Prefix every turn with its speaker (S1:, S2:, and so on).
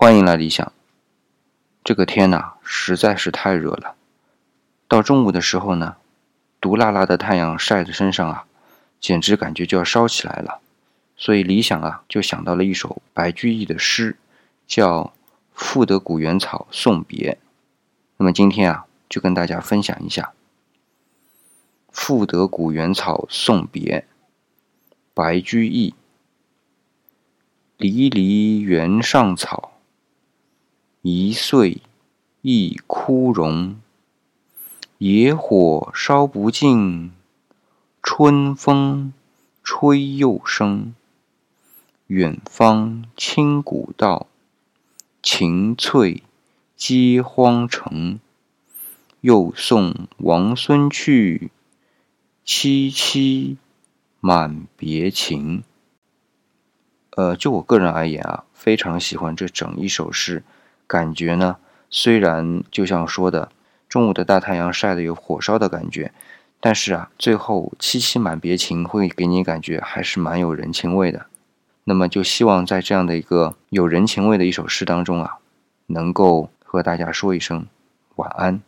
S1: 欢迎来理想。这个天呐，实在是太热了。到中午的时候呢，毒辣辣的太阳晒在身上啊，简直感觉就要烧起来了。所以理想啊，就想到了一首白居易的诗，叫《赋得古原草送别》。那么今天啊，就跟大家分享一下《赋得古原草送别》，白居易。离离原上草，一岁一枯荣。野火烧不尽，春风吹又生。远芳侵古道，晴翠接荒城。又送王孙去，萋萋满别情。呃，就我个人而言啊，非常喜欢这整一首诗。感觉呢，虽然就像说的，中午的大太阳晒得有火烧的感觉，但是啊，最后萋萋满别情会给你感觉还是蛮有人情味的。那么就希望在这样的一个有人情味的一首诗当中啊，能够和大家说一声晚安。